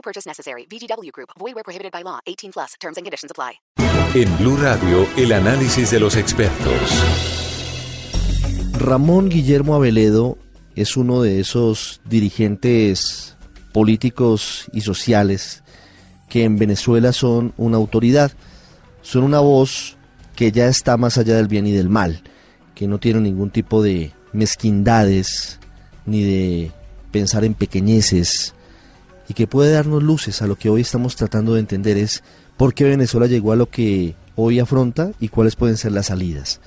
No purchase necessary. VGW Group. Void where prohibited by law. 18 plus. Terms and conditions apply. En Blue Radio, el análisis de los expertos. Ramón Guillermo Aveledo es uno de esos dirigentes políticos y sociales que en Venezuela son una autoridad, son una voz que ya está más allá del bien y del mal, que no tiene ningún tipo de mezquindades ni de pensar en pequeñeces y que puede darnos luces a lo que hoy estamos tratando de entender es por qué Venezuela llegó a lo que hoy afronta y cuáles pueden ser las salidas.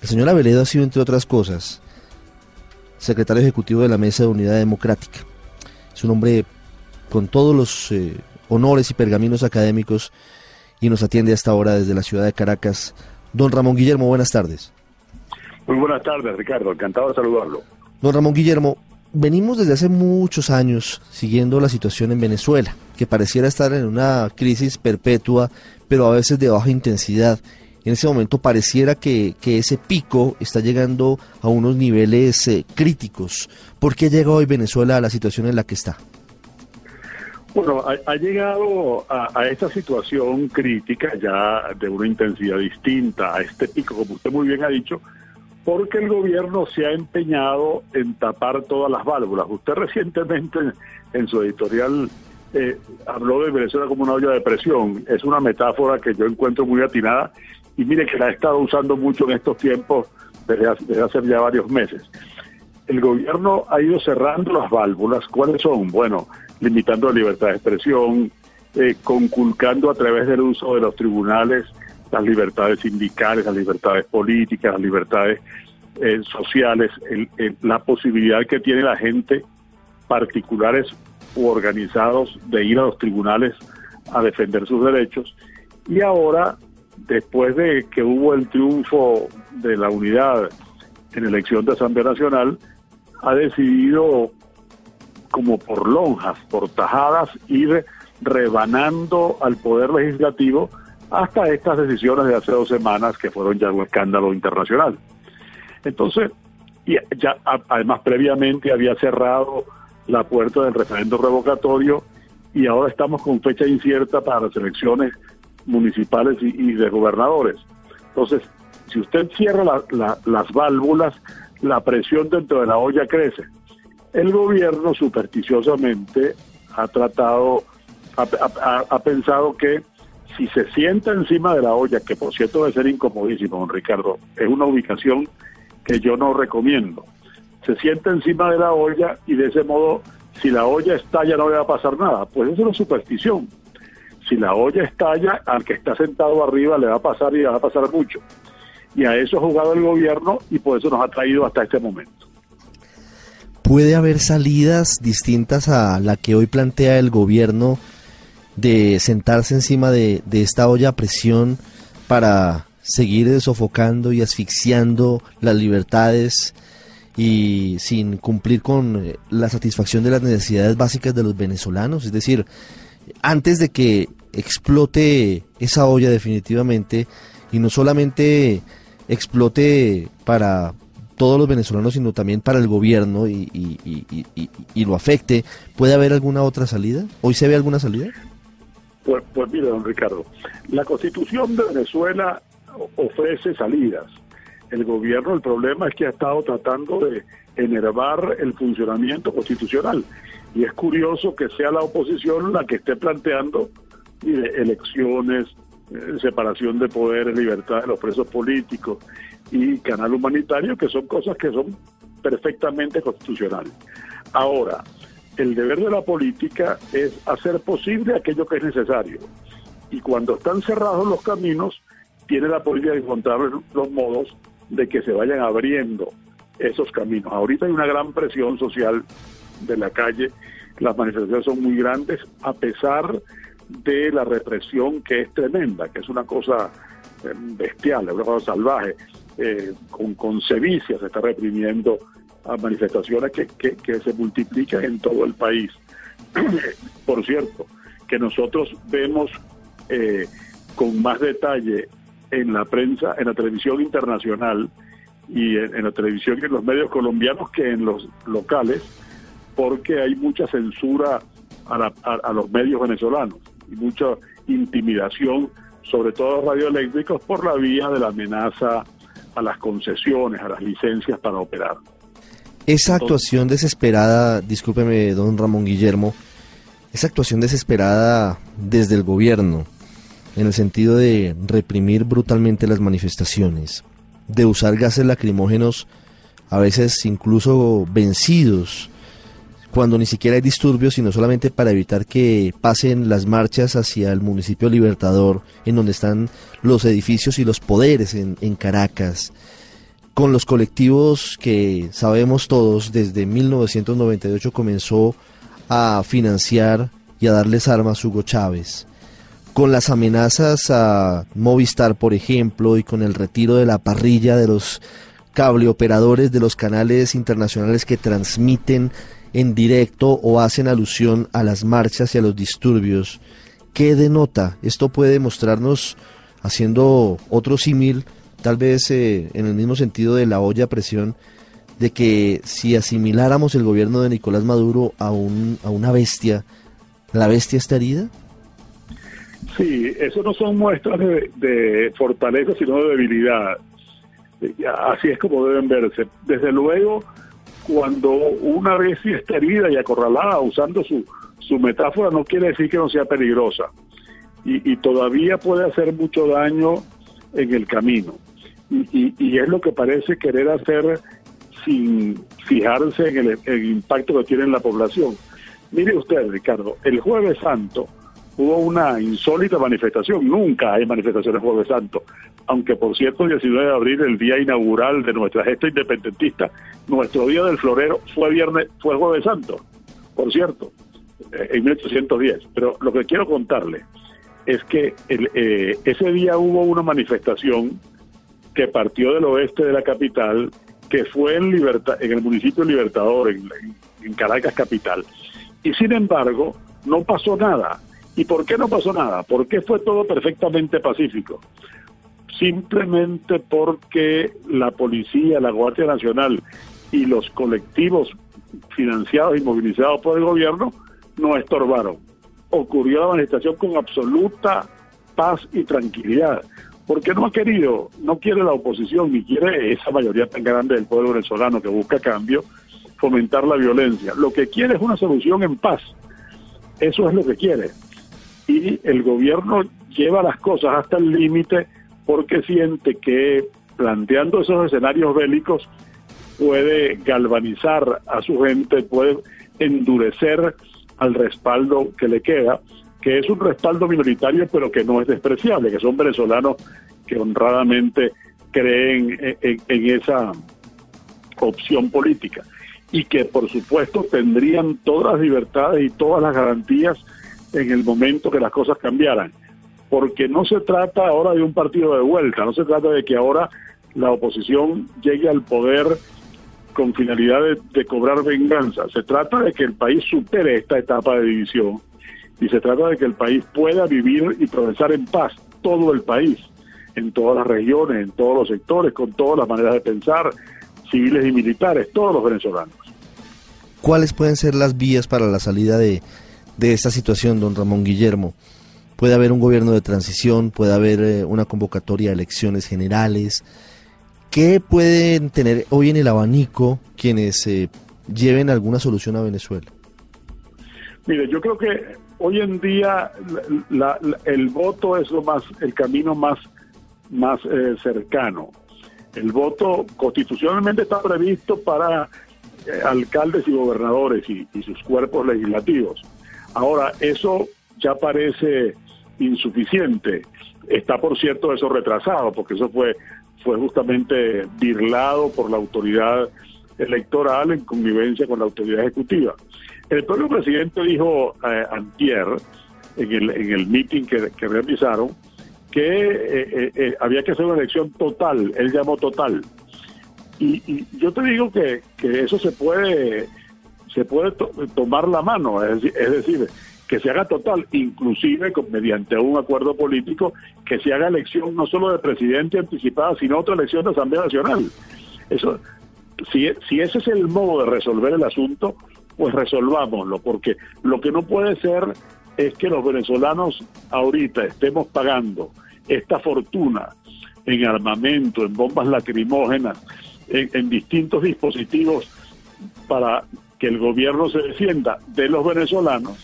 El señor Aveledo ha sido, entre otras cosas, secretario ejecutivo de la Mesa de Unidad Democrática. Es un hombre con todos los eh, honores y pergaminos académicos y nos atiende hasta ahora desde la ciudad de Caracas. Don Ramón Guillermo, buenas tardes. Muy buenas tardes, Ricardo. Encantado de saludarlo. Don Ramón Guillermo, venimos desde hace muchos años siguiendo la situación en Venezuela, que pareciera estar en una crisis perpetua, pero a veces de baja intensidad. En ese momento pareciera que, que ese pico está llegando a unos niveles eh, críticos. ¿Por qué llega hoy Venezuela a la situación en la que está? Bueno, ha, llegado a, a, esta situación crítica ya de una intensidad distinta, a este pico, como usted muy bien ha dicho, porque el gobierno se ha empeñado en tapar todas las válvulas. Usted recientemente en, su editorial eh, habló de Venezuela como una olla de presión. Es una metáfora que yo encuentro muy atinada y mire que la he estado usando mucho en estos tiempos desde hace, desde hace ya varios meses. El gobierno ha ido cerrando las válvulas. ¿Cuáles son? Bueno, limitando la libertad de expresión, eh, conculcando a través del uso de los tribunales las libertades sindicales, las libertades políticas, las libertades eh, sociales, el, la posibilidad que tiene la gente, particulares u organizados, de ir a los tribunales a defender sus derechos. Y ahora, después de que hubo el triunfo de la unidad en elección de Asamblea Nacional, ha decidido como por lonjas, por tajadas, ir rebanando al Poder Legislativo hasta estas decisiones de hace dos semanas que fueron ya un escándalo internacional. Entonces, y ya además previamente había cerrado la puerta del referendo revocatorio y ahora estamos con fecha incierta para las elecciones municipales y, de gobernadores. Entonces, si usted cierra la, las válvulas, la presión dentro de la olla crece. El gobierno supersticiosamente ha tratado, ha, ha, ha pensado que si se sienta encima de la olla, que por cierto debe ser incomodísimo, don Ricardo, es una ubicación que yo no recomiendo. Se sienta encima de la olla y de ese modo, si la olla estalla no le va a pasar nada. Pues eso es una superstición. Si la olla estalla, al que está sentado arriba le va a pasar y le va a pasar mucho. Y a eso ha jugado el gobierno y por eso nos ha traído hasta este momento. ¿Puede haber salidas distintas a la que hoy plantea el gobierno de sentarse encima de, de esta olla a presión para seguir sofocando y asfixiando las libertades y sin cumplir con la satisfacción de las necesidades básicas de los venezolanos? Es decir, antes de que explote esa olla definitivamente y no solamente explote para todos los venezolanos, sino también para el gobierno y, y, y, y lo afecte, ¿puede haber alguna otra salida? ¿Hoy se ve alguna salida? Pues, pues mire, don Ricardo, la constitución de Venezuela ofrece salidas. El gobierno, el problema es que ha estado tratando de enervar el funcionamiento constitucional. Y es curioso que sea la oposición la que esté planteando elecciones, eh, separación de poderes, libertad de los presos políticos y canal humanitario, que son cosas que son perfectamente constitucionales. Ahora, el deber de la política es hacer posible aquello que es necesario. Y cuando están cerrados los caminos, tiene la política de encontrar los modos de que se vayan abriendo esos caminos. Ahorita hay una gran presión social de la calle las manifestaciones son muy grandes a pesar de la represión que es tremenda, que es una cosa eh, bestial, es una cosa salvaje. Eh, con, con sevicia se está reprimiendo a manifestaciones que, que, se multiplican en todo el país. Por cierto, que nosotros vemos eh, con más detalle en la prensa, en la televisión internacional y en, la televisión y en los medios colombianos que en los locales, porque hay mucha censura a, a los medios venezolanos y mucha intimidación, sobre todo a radioeléctricos, por la vía de la amenaza a las concesiones, a las licencias para operar. Esa actuación desesperada, discúlpeme, don Ramón Guillermo, esa actuación desesperada desde el gobierno, en el sentido de reprimir brutalmente las manifestaciones, de usar gases lacrimógenos, a veces incluso vencidos, cuando ni siquiera hay disturbios, sino solamente para evitar que pasen las marchas hacia el municipio Libertador, en donde están los edificios y los poderes en, en Caracas, con los colectivos que sabemos todos desde 1998 comenzó a financiar y a darles armas Hugo Chávez, con las amenazas a Movistar, por ejemplo, y con el retiro de la parrilla de los cableoperadores de los canales internacionales que transmiten en directo o hacen alusión a las marchas y a los disturbios. ¿Qué denota? Esto puede mostrarnos, haciendo otro símil, tal vez eh, en el mismo sentido de la olla a presión, de que si asimiláramos el gobierno de Nicolás Maduro a, un, a una bestia, ¿la bestia está herida? Sí, eso no son muestras de, fortaleza, sino de debilidad. Así es como deben verse. Desde luego, cuando una bestia está herida y acorralada, usando su, su metáfora, no quiere decir que no sea peligrosa. Y, todavía puede hacer mucho daño en el camino. Y, y, es lo que parece querer hacer sin fijarse en el, el, impacto que tiene en la población. Mire usted, Ricardo, el jueves santo hubo una insólita manifestación. Nunca hay manifestaciones jueves santo aunque por cierto el 19 de abril, el día inaugural de nuestra gesta independentista, nuestro día del florero fue viernes, fue jueves santo, por cierto, eh, en 1810. Pero lo que quiero contarle es que eh, ese día hubo una manifestación que partió del oeste de la capital, que fue en, en el municipio Libertador, en Caracas capital. Y sin embargo, no pasó nada. ¿Y por qué no pasó nada? Porque fue todo perfectamente pacífico simplemente porque la policía, la Guardia Nacional y los colectivos financiados y movilizados por el gobierno no estorbaron. Ocurrió la manifestación con absoluta paz y tranquilidad, porque no ha querido, no quiere la oposición ni quiere esa mayoría tan grande del pueblo venezolano que busca cambio fomentar la violencia. Lo que quiere es una solución en paz. Eso es lo que quiere. Y el gobierno lleva las cosas hasta el límite porque siente que planteando esos escenarios bélicos puede galvanizar a su gente, puede endurecer al respaldo que le queda, que es un respaldo minoritario pero que no es despreciable, que son venezolanos que honradamente creen en, esa opción política. Y que por supuesto tendrían todas las libertades y todas las garantías en el momento que las cosas cambiaran. Porque no se trata ahora de un partido de vuelta, no se trata de que ahora la oposición llegue al poder con finalidad de, cobrar venganza, se trata de que el país supere esta etapa de división y se trata de que el país pueda vivir y progresar en paz, todo el país, en todas las regiones, en todos los sectores, con todas las maneras de pensar, civiles y militares, todos los venezolanos. ¿Cuáles pueden ser las vías para la salida de, de esta situación, don Ramón Guillermo? puede haber un gobierno de transición, puede haber eh, una convocatoria de elecciones generales. ¿Qué pueden tener hoy en el abanico quienes eh, lleven alguna solución a Venezuela? Mire, yo creo que hoy en día el voto es lo más, el camino más, más eh, cercano. El voto constitucionalmente está previsto para alcaldes y gobernadores y, sus cuerpos legislativos. Ahora, eso ya parece insuficiente. Está, por cierto, eso retrasado, porque eso fue, fue justamente birlado por la autoridad electoral en convivencia con la autoridad ejecutiva. El propio presidente dijo eh, antier, en el, en el meeting que, que realizaron, que eh, eh, eh, había que hacer una elección total, él llamó total. Y, y yo te digo que, que eso se puede se puede to- tomar la mano, es decir, es decir, que se haga total, inclusive con- mediante un acuerdo político, que se haga elección no solo de presidente anticipada, sino otra elección de Asamblea Nacional. Eso, si, si ese es el modo de resolver el asunto, pues resolvámoslo, porque lo que no puede ser es que los venezolanos ahorita estemos pagando esta fortuna en armamento, en bombas lacrimógenas, en, distintos dispositivos para que el gobierno se defienda de los venezolanos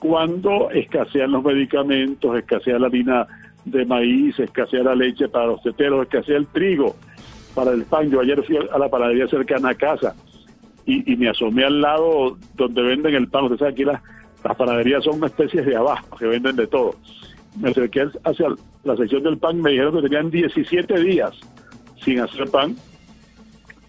cuando escasean los medicamentos, escasea la harina de maíz, escasea la leche para los teteros, escasea el trigo para el pan. Yo ayer fui a la panadería cercana a casa y, y me asomé al lado donde venden el pan. Usted sabe que las, las panaderías son una especie de abajo, que venden de todo. Me acerqué hacia la sección del pan, me dijeron que tenían 17 días sin hacer pan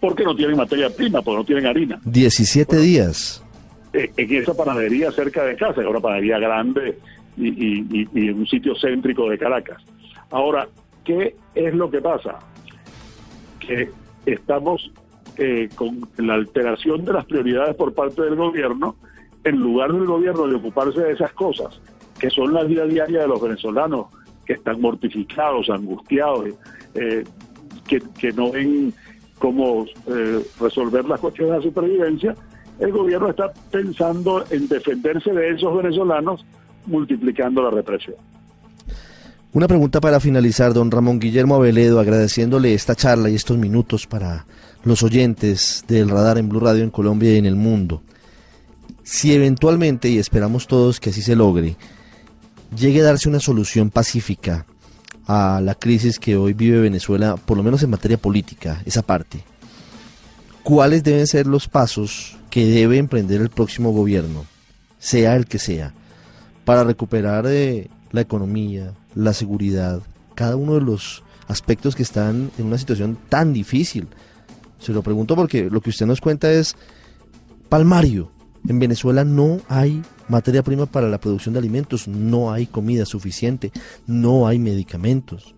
porque no tienen materia prima, porque no tienen harina. 17 días. Eh, en esa panadería cerca de casa, es una panadería grande y, y, y- y en un sitio céntrico de Caracas. Ahora, ¿qué es lo que pasa? Que estamos eh, con la alteración de las prioridades por parte del gobierno, en lugar del gobierno de ocuparse de esas cosas, que son la vida diaria de los venezolanos, que están mortificados, angustiados, eh, que, que no ven cómo eh, resolver las cuestiones de la supervivencia, el gobierno está pensando en defenderse de esos venezolanos multiplicando la represión. Una pregunta para finalizar, don Ramón Guillermo Aveledo, agradeciéndole esta charla y estos minutos para los oyentes del radar en Blue Radio en Colombia y en el mundo. Si eventualmente, y esperamos todos que así se logre, llegue a darse una solución pacífica a la crisis que hoy vive Venezuela, por lo menos en materia política, esa parte, ¿cuáles deben ser los pasos que debe emprender el próximo gobierno, sea el que sea, para recuperar eh, la economía, la seguridad, cada uno de los aspectos que están en una situación tan difícil? Se lo pregunto porque lo que usted nos cuenta es palmario. En Venezuela no hay materia prima para la producción de alimentos, no hay comida suficiente, no hay medicamentos.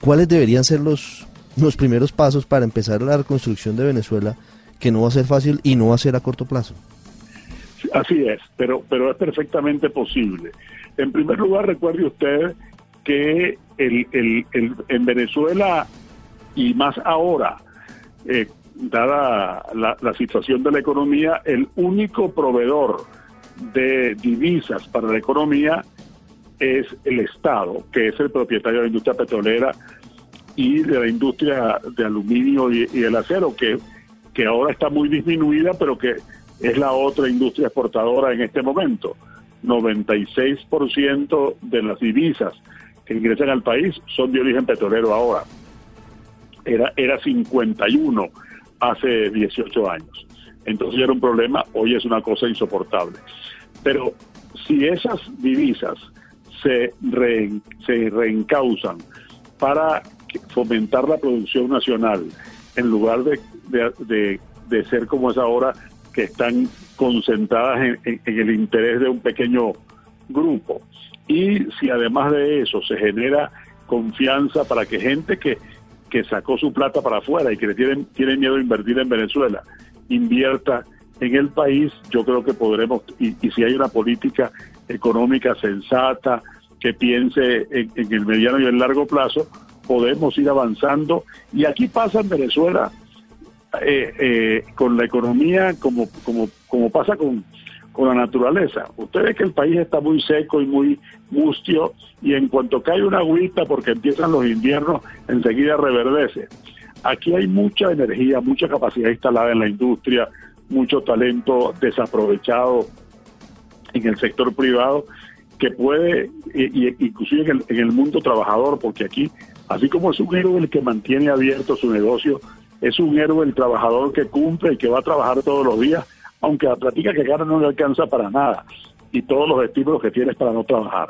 ¿Cuáles deberían ser los, los primeros pasos para empezar la reconstrucción de Venezuela, que no va a ser fácil y no va a ser a corto plazo? Así es, pero, pero es perfectamente posible. En primer lugar, recuerde usted que el, el, en Venezuela, y más ahora, eh, dada la, situación de la economía, el único proveedor de divisas para la economía es el Estado, que es el propietario de la industria petrolera y de la industria de aluminio y, y el acero, que, que ahora está muy disminuida, pero que es la otra industria exportadora en este momento. 96% de las divisas que ingresan al país son de origen petrolero ahora. Era, era 51 hace 18 años. Entonces era un problema, hoy es una cosa insoportable. Pero si esas divisas se, re- se reencausan para fomentar la producción nacional, en lugar de, de- de- ser como es ahora, que están concentradas en, en- en el interés de un pequeño grupo. Y si además de eso se genera confianza para que gente que, que sacó su plata para afuera y que le tienen, tienen miedo a invertir en Venezuela, invierta en el país, yo creo que podremos, y, si hay una política económica sensata que piense en, en el mediano y el largo plazo, podemos ir avanzando. Y aquí pasa en Venezuela eh, eh, con la economía como, como, como pasa con, con la naturaleza. Usted ve que el país está muy seco y muy mustio y en cuanto cae una agüita porque empiezan los inviernos, enseguida reverdece. Aquí hay mucha energía, mucha capacidad instalada en la industria, mucho talento desaprovechado en el sector privado que puede, y, inclusive en el, en el mundo trabajador, porque aquí, así como es un héroe el que mantiene abierto su negocio, es un héroe el trabajador que cumple y que va a trabajar todos los días, aunque la platica que gana no le alcanza para nada, y todos los estímulos que tiene es para no trabajar.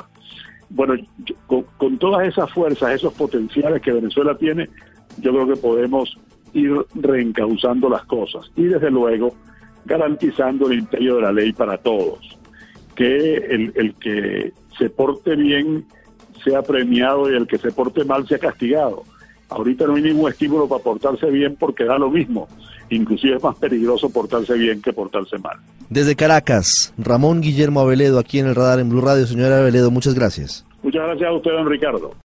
Bueno, yo- con, todas esas fuerzas, esos potenciales que Venezuela tiene, yo creo que podemos ir reencauzando las cosas. Y desde luego, garantizando el imperio de la ley para todos. Que el que se porte bien sea premiado y el que se porte mal sea castigado. Ahorita no hay ningún estímulo para portarse bien porque da lo mismo. Inclusive es más peligroso portarse bien que portarse mal. Desde Caracas, Ramón Guillermo Aveledo, aquí en el radar en Blue Radio. Señora Aveledo, muchas gracias. Muchas gracias a usted, don Ricardo.